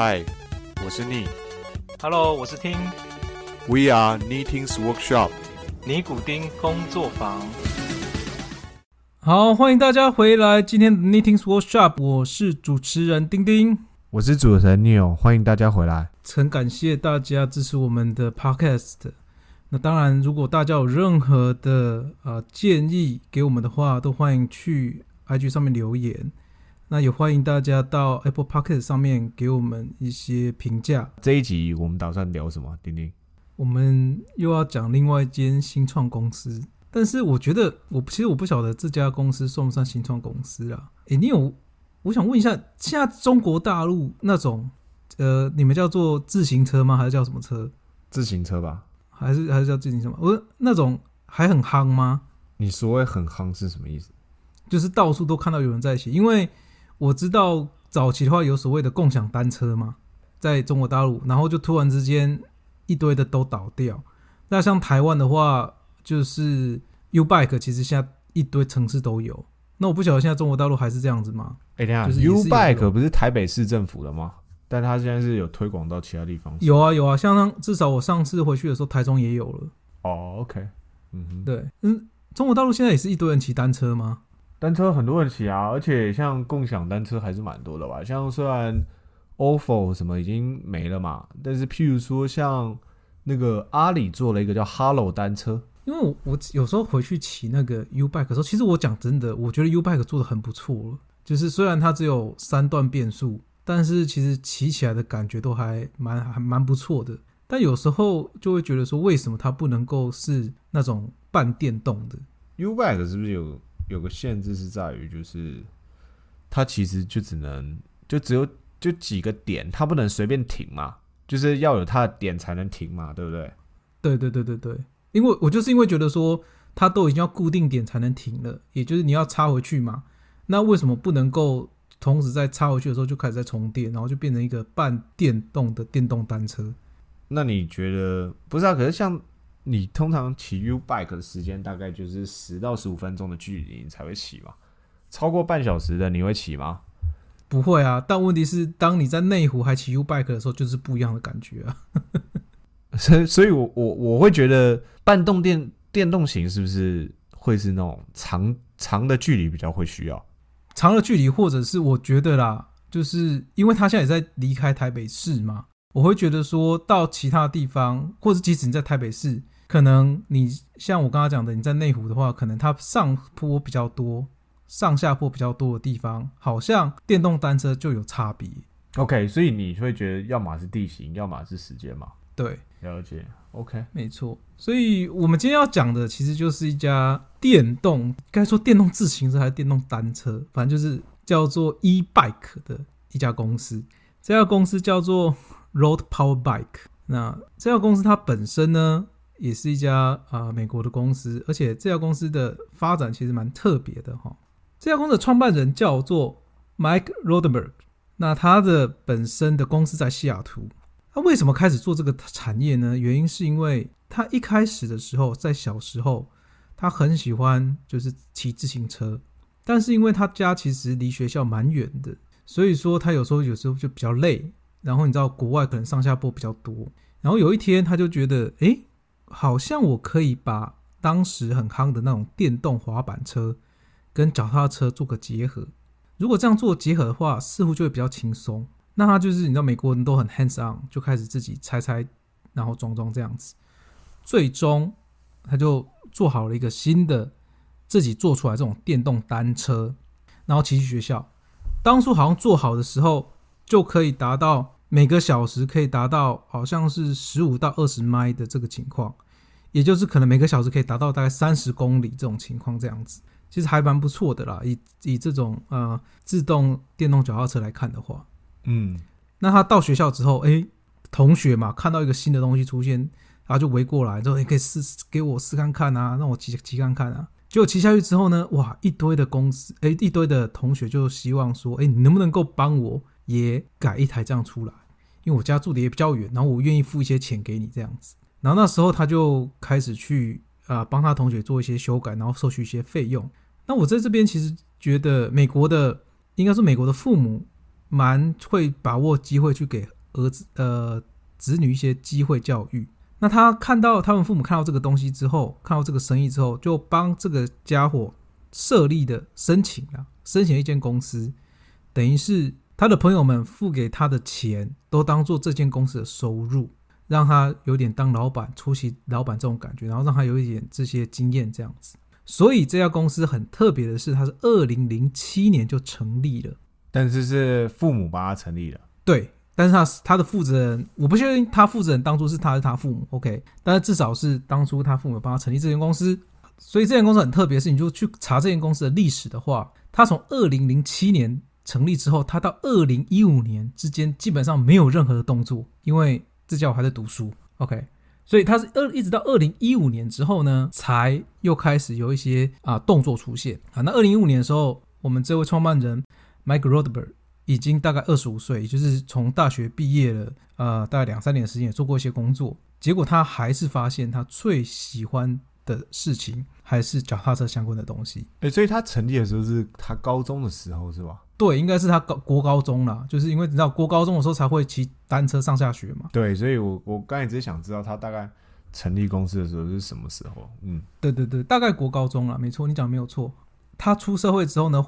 嗨，我是逆 Hello，我是听，We are Knitting's Workshop。尼古丁工作坊。好，欢迎大家回来今天的 Knitting's Workshop，我是主持人丁丁。我是主持人 Neil，欢迎大家回来。很感谢大家支持我们的 Podcast。那当然，如果大家有任何的呃建议给我们的话，都欢迎去 IG 上面留言。那也欢迎大家到 Apple p o c k e t 上面给我们一些评价。这一集我们打算聊什么？丁丁，我们又要讲另外一间新创公司，但是我觉得我其实我不晓得这家公司算不算新创公司啊？诶，你有？我想问一下，现在中国大陆那种呃，你们叫做自行车吗？还是叫什么车？自行车吧？还是还是叫自行车吗？我那种还很夯吗？你所谓很夯是什么意思？就是到处都看到有人在骑，因为我知道早期的话有所谓的共享单车嘛，在中国大陆，然后就突然之间一堆的都倒掉。那像台湾的话，就是 U Bike，其实现在一堆城市都有。那我不晓得现在中国大陆还是这样子吗？哎，等下就是也是有，U 这 Bike 不是台北市政府的吗？但它现在是有推广到其他地方。有啊有啊，像上至少我上次回去的时候，台中也有了。哦，OK，嗯哼，对，嗯，中国大陆现在也是一堆人骑单车吗？单车很多人骑啊，而且像共享单车还是蛮多的吧。像虽然 ofo 什么已经没了嘛，但是譬如说像那个阿里做了一个叫 Hello 单车，因为我我有时候回去骑那个 U bike 的时候，其实我讲真的，我觉得 U bike 做的很不错了。就是虽然它只有三段变速，但是其实骑起来的感觉都还蛮还蛮不错的。但有时候就会觉得说，为什么它不能够是那种半电动的？U bike 是不是有有个限制是在于，就是它其实就只能就只有就几个点，它不能随便停嘛，就是要有它的点才能停嘛，对不对？对对对对对，因为我就是因为觉得说它都已经要固定点才能停了，也就是你要插回去嘛，那为什么不能够同时在插回去的时候就开始在充电，然后就变成一个半电动的电动单车？那你觉得不是啊？可是像你通常骑 U bike 的时间大概就是十到十五分钟的距离，你才会骑嘛。超过半小时的你会骑吗？不会啊，但问题是，当你在内湖还骑 U bike 的时候，就是不一样的感觉啊。所以，所以我我我会觉得半动电电动型是不是会是那种长长的距离比较会需要？长的距离，或者是我觉得啦，就是因为他现在也在离开台北市嘛，我会觉得说到其他地方，或者即使你在台北市，可能你像我刚刚讲的，你在内湖的话，可能它上坡比较多，上下坡比较多的地方，好像电动单车就有差别。OK，所以你会觉得要么是地形，要么是时间嘛？对，了解。OK，没错，所以我们今天要讲的其实就是一家电动，该说电动自行车还是电动单车，反正就是叫做 e bike 的一家公司。这家公司叫做 Road Power Bike。那这家公司它本身呢，也是一家啊、美国的公司，而且这家公司的发展其实蛮特别的哈。这家公司的创办人叫做 Mike Rodenberg，那他的本身的公司在西雅图，他为什么开始做这个产业呢？原因是因为他一开始的时候，在小时候，他很喜欢就是骑自行车，但是因为他家其实离学校蛮远的，所以说他有时候有时候就比较累。然后你知道国外可能上下坡比较多，然后有一天他就觉得，诶，好像我可以把当时很夯的那种电动滑板车跟脚踏车做个结合。如果这样做结合的话，似乎就会比较轻松。那他就是你知道美国人都很 hands on，就开始自己拆拆，然后装装这样子。最终他就做好了一个新的自己做出来这种电动单车，然后骑去学校。当初好像做好的时候，就可以达到每个小时可以达到好像是十五到二十迈的这个情况，也就是可能每个小时可以达到大概三十公里这种情况这样子。其实还蛮不错的啦，以以这种呃自动电动脚踏车来看的话，嗯，那他到学校之后，诶，同学嘛看到一个新的东西出现，然后就围过来，之后：“你可以试给我试看看啊，让我骑骑看看啊。”结果骑下去之后呢，哇，一堆的公司，诶，一堆的同学就希望说：“诶，你能不能够帮我也改一台这样出来？因为我家住的也比较远，然后我愿意付一些钱给你这样子。”然后那时候他就开始去啊、帮他同学做一些修改，然后收取一些费用。那我在这边其实觉得美国的应该是美国的父母蛮会把握机会去给儿子呃子女一些机会教育。那他看到他们父母看到这个东西之后，看到这个生意之后，就帮这个家伙设立的申请了，申请一间公司，等于是他的朋友们付给他的钱，都当做这间公司的收入，让他有点当老板、出席老板这种感觉，然后让他有一点这些经验这样子。所以这家公司很特别的是，它是二零零七年就成立了。但是是父母帮他成立的，对，但是他他的负责人，我不确定他负责人当初是他是他父母，OK，但是至少是当初他父母帮他成立这间公司，所以这间公司很特别，是你就去查这间公司的历史的话，它从二零零七年成立之后，他到二零一五年之间基本上没有任何的动作，因为这家伙还在读书，OK，所以他是二一直到二零一五年之后呢，才又开始有一些啊动作出现啊。那二零一五年的时候，我们这位创办人 Mike Rodberg 已经大概二十五岁，也就是从大学毕业了，呃，大概两三年的时间也做过一些工作。结果他还是发现他最喜欢的事情还是脚踏车相关的东西。哎、所以他成立的时候是他高中的时候是吧？对，应该是他高国高中啦，就是因为你知道国高中的时候才会骑单车上下学嘛。对，所以我我刚才只是想知道他大概成立公司的时候是什么时候。嗯，对对对，大概国高中了，没错，你讲的没有错。他出社会之后呢，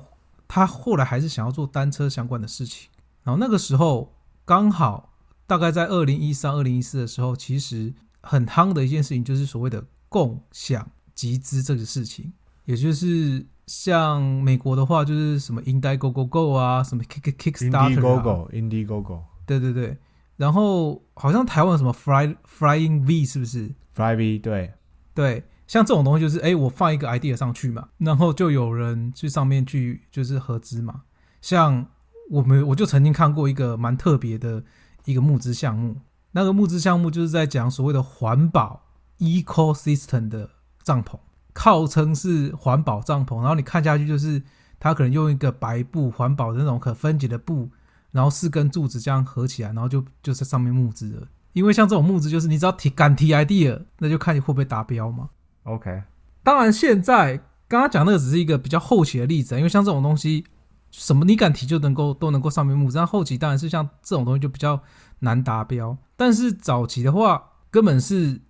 他后来还是想要做单车相关的事情。然后那个时候刚好大概在二零一三、二零一四的时候，其实很夯的一件事情就是所谓的共享集资这个事情，也就是像美国的话，就是什么 Indiegogo Go 啊，什么 Kick Kickstarter 啊 Indiegogo，Indiegogo，Fly 对对对。然后好像台湾有什么 Fly Flying V 是不是？？Fly V 对，对，像这种东西就是，哎，我放一个 idea 上去嘛，然后就有人去上面去就是合资嘛。像我们我就曾经看过一个蛮特别的一个募资项目，那个募资项目就是在讲所谓的环保 ecosystem 的帐篷，号称是环保帐篷，然后你看下去就是它可能用一个白布环保的那种可分解的布，然后四根柱子这样合起来，然后就就在上面募资了。因为像这种募资，就是你只要提敢提 idea，那就看你会不会达标嘛。OK，当然，现在刚刚讲那个只是一个比较后期的例子啊，因为像这种东西，什么你敢提就能够都能够上面募资，但后期当然是像这种东西就比较难达标。但是早期的话，根本是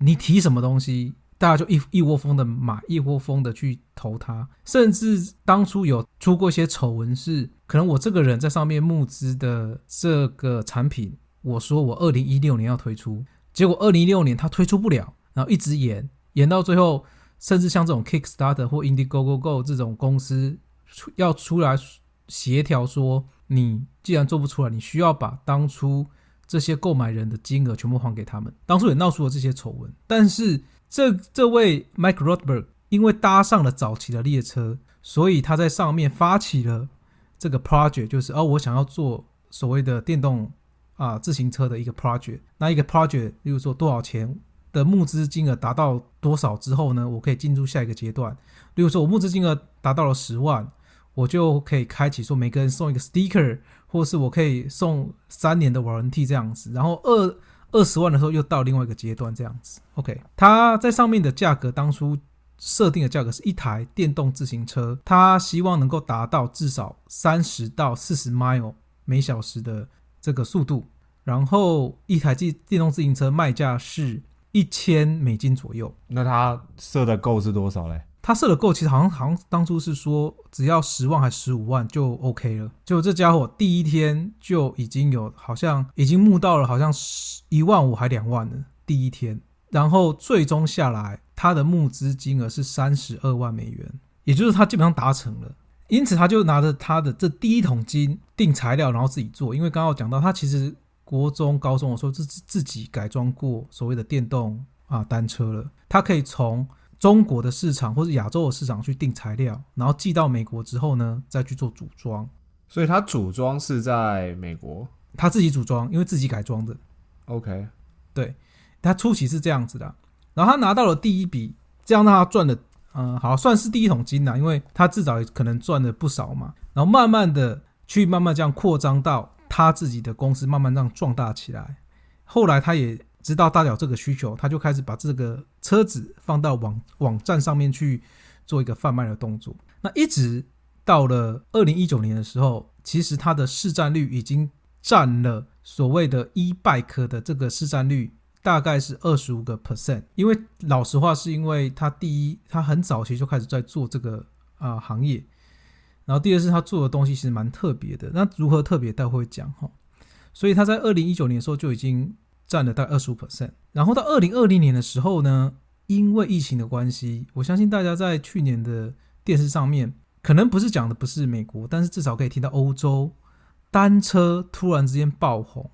你提什么东西，大家就一一窝蜂的买，一窝蜂的去投它，甚至当初有出过一些丑闻，是可能我这个人在上面募资的这个产品，我说我二零一六年要推出，结果二零一六年它推出不了，然后一直延，延到最后，甚至像这种 Kickstarter 或 Indiegogo Go 这种公司出要出来协调说，你既然做不出来，你需要把当初这些购买人的金额全部还给他们。当初也闹出了这些丑闻，但是这这位 Mike Rothberg 因为搭上了早期的列车，所以他在上面发起了这个 project，就是哦，我想要做所谓的电动啊自行车的一个 project。那一个 project，例如说多少钱的募资金额达到多少之后呢，我可以进入下一个阶段。例如说，我募资金额达到了十万，我就可以开启说每个人送一个 sticker，或是我可以送三年的 warranty 这样子。然后二二十万的时候又到另外一个阶段这样子。OK，它在上面的价格当初设定的价格是一台电动自行车，它希望能够达到至少三十到四十 mile 每小时的这个速度。然后一台电电动自行车卖价是一千美金左右。那他设的够是多少嘞？他设的够，其实好像好像当初是说只要十万还十五万就 OK 了。结果这家伙第一天就已经有好像已经募到了好像一万五还两万了，第一天。然后最终下来，他的募资金额是三十二万美元，也就是他基本上达成了。因此他就拿着他的这第一桶金订材料，然后自己做。因为刚刚讲到，他其实国中、高中的时候自自己改装过所谓的电动啊单车了，他可以从中国的市场或者亚洲的市场去订材料，然后寄到美国之后呢，再去做组装。所以他组装是在美国。他自己组装，因为自己改装的。OK，对他初期是这样子的，然后他拿到了第一笔，这样让他赚了，嗯、好算是第一桶金啦，因为他至少也可能赚了不少嘛。然后慢慢的去慢慢这样扩张到他自己的公司，慢慢这样壮大起来。后来他也知道大脚这个需求，他就开始把这个车子放到网网站上面去做一个贩卖的动作。那一直到了二零一九年的时候，其实它的市占率已经占了所谓的 e bike 的这个市占率。大概是二十五个 percent，因为老实话，是因为它第一，它很早期就开始在做这个啊行业，然后第二是它做的东西其实蛮特别的。那如何特别，待会讲哈。所以他在二零一九年的时候就已经占了大概二十五 percent，然后到二零二零年的时候呢，因为疫情的关系，我相信大家在去年的电视上面，可能不是讲的不是美国，但是至少可以听到欧洲单车突然之间爆红，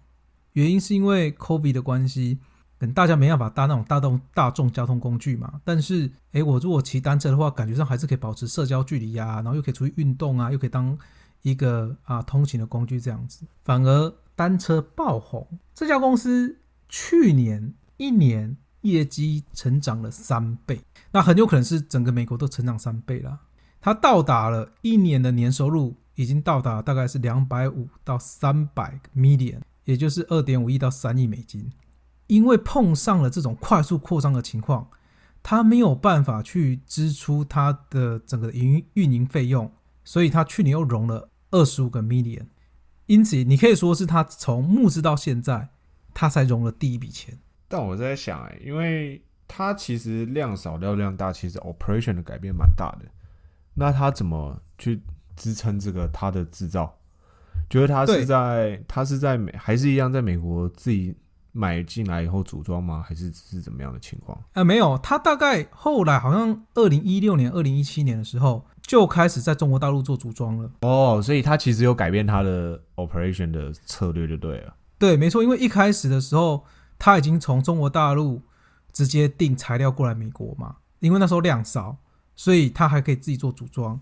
原因是因为 COVID 的关系。等大家没办法搭那种大众大众交通工具嘛，但是诶，我如果骑单车的话，感觉上还是可以保持社交距离呀，然后又可以出去运动啊，又可以当一个啊通勤的工具这样子，反而单车爆红。这家公司去年一年业绩成长了三倍，那很有可能是整个美国都成长三倍了。它到达了一年的年收入已经到达大概是两百五到三百 million，也就是二点五亿到三亿美金。因为碰上了这种快速扩张的情况，他没有办法去支出他的整个营运营费用，所以他去年又融了二十五个 million。因此，你可以说是他从募资到现在，他才融了第一笔钱。但我在想，哎，因为他其实量少料量大，其实 operation 的改变蛮大的。那他怎么去支撑这个他的制造？觉得他是在他是在美还是一样在美国自己？买进来以后组装吗？还是是怎么样的情况？呃，没有，他大概后来好像二零一六年、二零一七年的时候就开始在中国大陆做组装了。哦，所以他其实有改变他的 operation 的策略就对了。对，没错，因为一开始的时候他已经从中国大陆直接订材料过来美国嘛，因为那时候量少，所以他还可以自己做组装。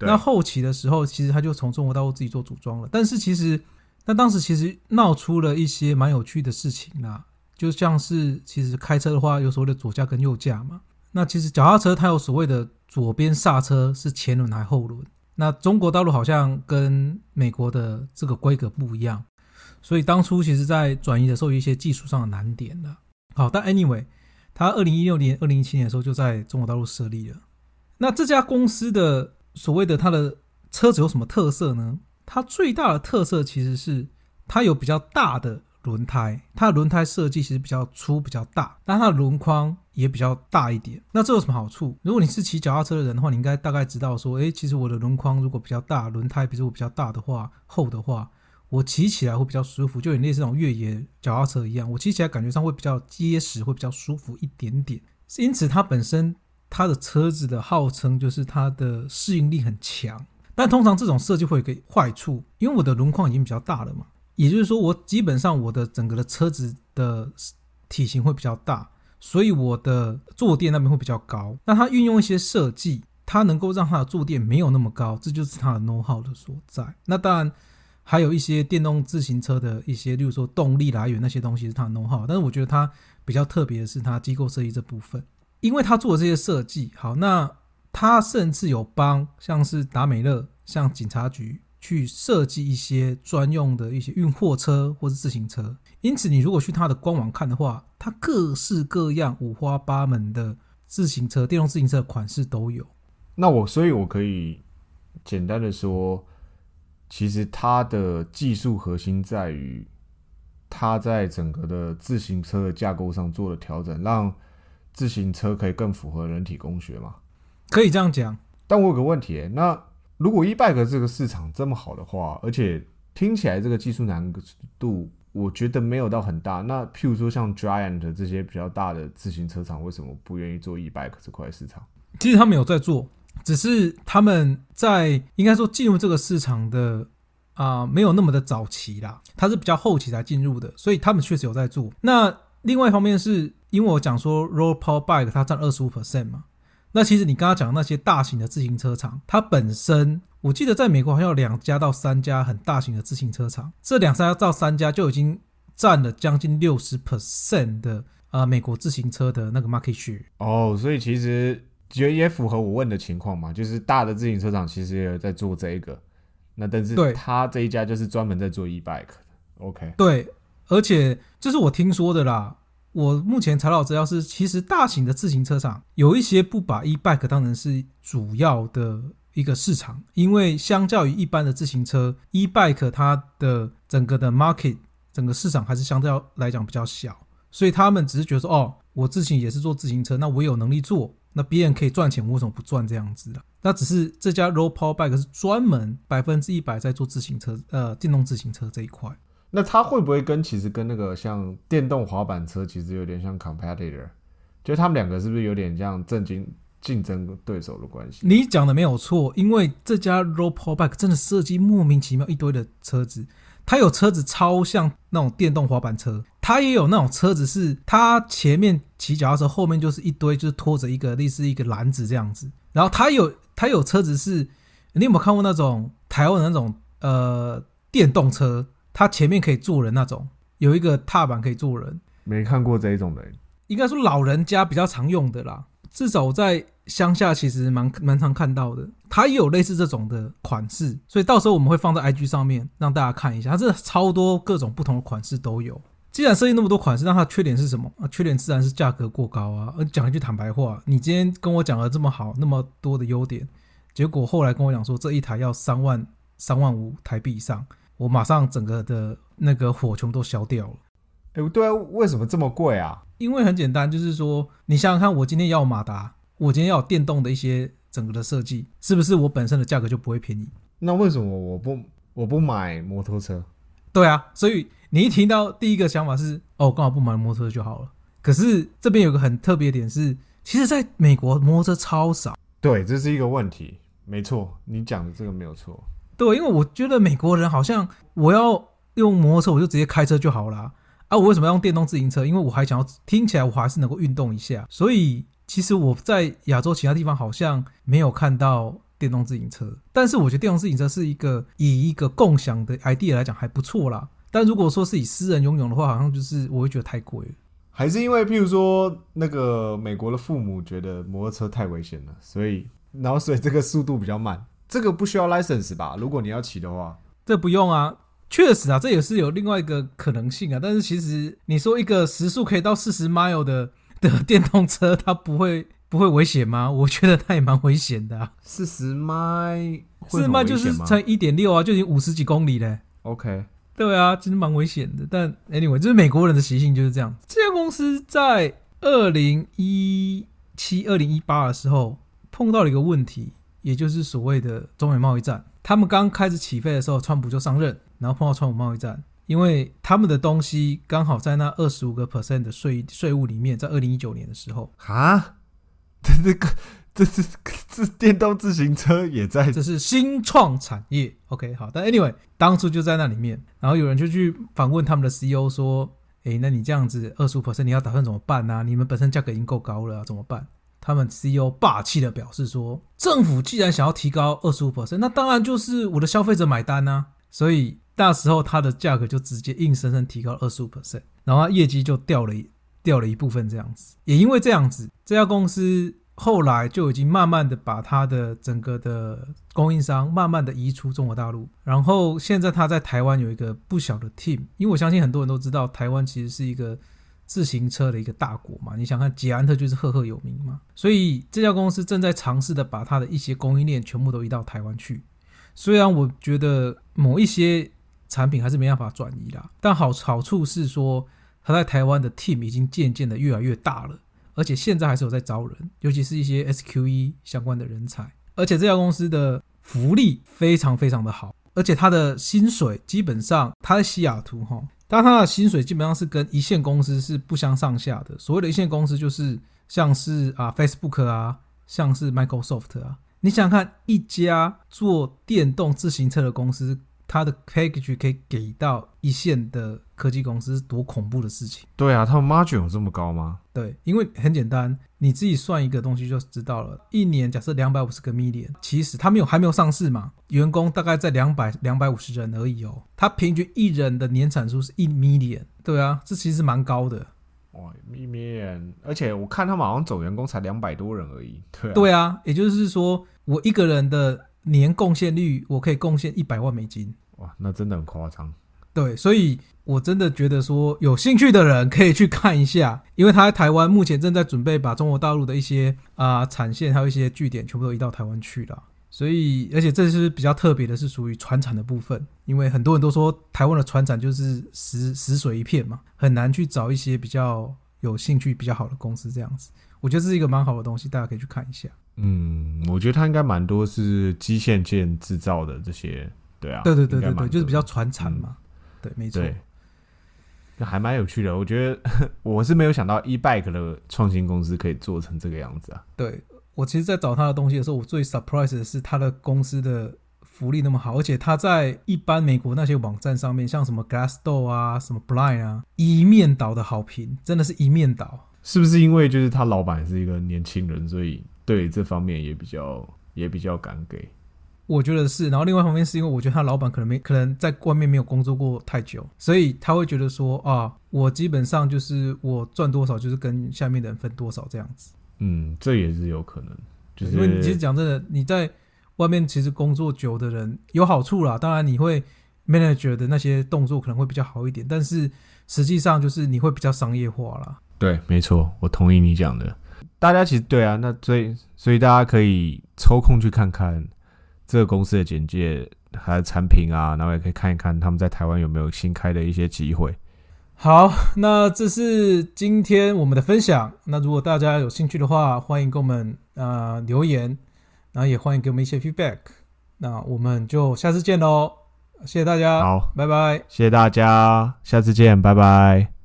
那后期的时候，其实他就从中国大陆自己做组装了，但是其实。那当时其实闹出了一些蛮有趣的事情啦，就像是其实开车的话有所谓的左驾跟右驾嘛。那其实脚踏车它有所谓的左边刹车是前轮还后轮。那中国大陆好像跟美国的这个规格不一样，所以当初其实在转移的时候有一些技术上的难点了。好，但 anyway，它二零一六年、二零一七年的时候就在中国大陆设立了。那这家公司的所谓的它的车子有什么特色呢？它最大的特色其实是它有比较大的轮胎，它的轮胎设计其实比较粗、比较大，但它的轮框也比较大一点。那这有什么好处？如果你是骑脚踏车的人的话，你应该大概知道说，诶，其实我的轮框如果比较大，轮胎比如我比较大的话、厚的话，我骑起来会比较舒服，就有类似那种越野脚踏车一样，我骑起来感觉上会比较结实，会比较舒服一点点。因此，它本身它的车子的号称就是它的适应力很强。但通常这种设计会有个坏处，因为我的轮框已经比较大了嘛，也就是说我基本上我的整个的车子的体型会比较大，所以我的坐垫那边会比较高。那它运用一些设计，它能够让它的坐垫没有那么高，这就是它的 know how 的所在。那当然还有一些电动自行车的一些，例如说动力来源那些东西是他弄好但是我觉得他比较特别的是他机构设计这部分，因为他做的这些设计好那。他甚至有帮像是达美乐、像警察局去设计一些专用的一些运货车或是自行车。因此，你如果去他的官网看的话，它各式各样、五花八门的自行车、电动自行车款式都有。那我，所以我可以简单的说，其实它的技术核心在于它在整个的自行车的架构上做了调整，让自行车可以更符合人体工学嘛。可以这样讲，但我有个问题，那如果 e bike 这个市场这么好的话，而且听起来这个技术难度，我觉得没有到很大。那譬如说像 Giant 这些比较大的自行车厂，为什么不愿意做 e bike 这块市场？其实他们有在做，只是他们在应该说进入这个市场的啊，没有那么的早期啦，它是比较后期才进入的，所以他们确实有在做。那另外一方面是因为我讲说 Roll Power Bike 它占二十五 percent 嘛。那其实你刚刚讲的那些大型的自行车厂，它本身我记得在美国好像有两家到三家很大型的自行车厂，这两三家到三家就已经占了将近六十 percent 的啊美国自行车的那个 market share。哦，所以其实觉得也符合我问的情况嘛，就是大的自行车厂其实也有在做这一个，那但是对他这一家就是专门在做 e bike 的。OK，对，而且这是我听说的啦。我目前查到资料是，其实大型的自行车厂有一些不把 e bike 当成是主要的一个市场，因为相较于一般的自行车，e bike 它的整个的 market 整个市场还是相对来讲比较小，所以他们只是觉得说，哦，我自己也是做自行车，那我有能力做，那别人可以赚钱，我为什么不赚这样子的？那只是这家 Roll power bike 是专门百分之一百在做自行车，呃，电动自行车这一块。那它会不会跟其实跟那个像电动滑板车其实有点像 competitor？就他们两个是不是有点像正经竞争对手的关系？你讲的没有错，因为这家 Roll power bike 真的设计莫名其妙一堆的车子，它有车子超像那种电动滑板车，它也有那种车子是它前面骑脚踏车，后面就是一堆就是拖着一个类似一个篮子这样子，然后它有它有车子是，你有没有看过那种台湾的那种呃电动车？它前面可以坐人那种，有一个踏板可以坐人。没看过这一种的，应该说老人家比较常用的啦。至少在乡下其实蛮蛮常看到的。它也有类似这种的款式，所以到时候我们会放在 IG 上面让大家看一下。它这超多各种不同的款式都有。既然设计那么多款式，那它的缺点是什么？啊，缺点自然是价格过高啊。讲一句坦白话，你今天跟我讲了这么好那么多的优点，结果后来跟我讲说这一台要三万三万五台币以上。我马上整个的那个火全部都消掉了。哎，对啊，为什么这么贵啊？因为很简单，就是说，你想想看，我今天要马达，我今天要电动的一些整个的设计，是不是我本身的价格就不会便宜？那为什么我不我不买摩托车？对啊，所以你一听到第一个想法是，哦，刚好不买摩托车就好了。可是这边有个很特别点是，其实在美国摩托车超少。对，这是一个问题。没错，你讲的这个没有错。对，因为我觉得美国人好像我要用摩托车，我就直接开车就好了啊！我为什么要用电动自行车？因为我还想要听起来我还是能够运动一下。所以其实我在亚洲其他地方好像没有看到电动自行车，但是我觉得电动自行车是一个以一个共享的 idea 来讲还不错啦。但如果说是以私人拥有的话，好像就是我会觉得太贵了。还是因为譬如说那个美国的父母觉得摩托车太危险了，所以然后所以这个速度比较慢。这个不需要 license 吧？如果你要骑的话，这不用啊。确实啊，这也是有另外一个可能性啊。但是其实你说一个时速可以到四十 mile 的的电动车，它不会不会危险吗？我觉得它也蛮危险的。四十 mile，四十 mile 就是乘一点六啊，就已经五十几公里嘞。OK，对啊，其实蛮危险的。但 anyway，就是美国人的习性就是这样。这家公司在二零一七、二零一八的时候碰到了一个问题。也就是所谓的中美贸易战，他们刚开始起飞的时候，川普就上任，然后碰到川普贸易战，因为他们的东西刚好在那二十五个 percent 的税税务里面，在二零一九年的时候啊，这这个这是 这电动自行车也在，这是新创产业。OK，好，但 anyway，当初就在那里面，然后有人就去访问他们的 CEO 说，诶，那你这样子二十五 percent，你要打算怎么办呢？你们本身价格已经够高了，怎么办？他们 CEO 霸气的表示说：“政府既然想要提高二十五 percent，那当然就是我的消费者买单呐。所以那时候它的价格就直接硬生生提高二十五 percent，然后业绩就掉了一掉了一部分这样子。也因为这样子，这家公司后来就已经慢慢的把它的整个的供应商慢慢的移出中国大陆。然后现在它在台湾有一个不小的 team，因为我相信很多人都知道，台湾其实是一个。”自行车的一个大国嘛，你想看捷安特就是赫赫有名嘛，所以这家公司正在尝试的把它的一些供应链全部都移到台湾去。虽然我觉得某一些产品还是没办法转移啦，但好好处是说，它在台湾的 team 已经渐渐的越来越大了，而且现在还是有在招人，尤其是一些 SQE 相关的人才。而且这家公司的福利非常非常的好，而且它的薪水基本上，它在西雅图哈。但他的薪水基本上是跟一线公司是不相上下的。所谓的一线公司，就是像是啊 Facebook 啊，像是 Microsoft 啊。你想想看，一家做电动自行车的公司。它的 package 可以给到一线的科技公司是多恐怖的事情？对啊，他们 margin 有这么高吗？对，因为很简单，你自己算一个东西就知道了。一年假设两百五十个 million，其实他没有还没有上市嘛，员工大概在两百两百五十人而已哦。他平均一人的年产出是一 million，对啊，这其实蛮高的。哇，一 million，而且我看他们好像总员工才两百多人而已。对，对啊，也就是说我一个人的。年贡献率，我可以贡献一百万美金。哇，那真的很夸张。对，所以我真的觉得说，有兴趣的人可以去看一下，因为他在台湾目前正在准备把中国大陆的一些啊产线还有一些据点全部都移到台湾去了。所以，而且这是比较特别的，是属于船产的部分，因为很多人都说台湾的船产就是死死水一片嘛，很难去找一些比较有兴趣、比较好的公司这样子。我觉得这是一个蛮好的东西，大家可以去看一下。嗯，我觉得它应该蛮多是机械件制造的这些，对啊，对对对对对，就是比较传产嘛。对，没错。还蛮有趣的。我觉得 我是没有想到 e bike 的创新公司可以做成这个样子啊。对我其实，在找他的东西的时候，我最 surprise 的是他的公司的福利那么好，而且他在一般美国那些网站上面，像什么 Glassdoor 啊、什么 Blind 啊，一面倒的好评，真的是一面倒。是不是因为就是他老板是一个年轻人，所以对这方面也比较也比较敢给？我觉得是，然后另外一方面是因为我觉得他老板可能没可能在外面没有工作过太久，所以他会觉得说啊，我基本上就是我赚多少就是跟下面的人分多少这样子。嗯，这也是有可能，就是因为你其实讲真的，你在外面其实工作久的人有好处啦，当然你会 manager 的那些动作可能会比较好一点，但是实际上就是你会比较商业化啦。对，没错，我同意你讲的。大家其实对啊，那所以所以大家可以抽空去看看这个公司的简介，还有产品啊，然后也可以看一看他们在台湾有没有新开的一些机会。好，那这是今天我们的分享。那如果大家有兴趣的话，欢迎给我们呃留言，然后也欢迎给我们一些 feedback。那我们就下次见喽，谢谢大家，好，拜拜。谢谢大家，下次见，拜拜。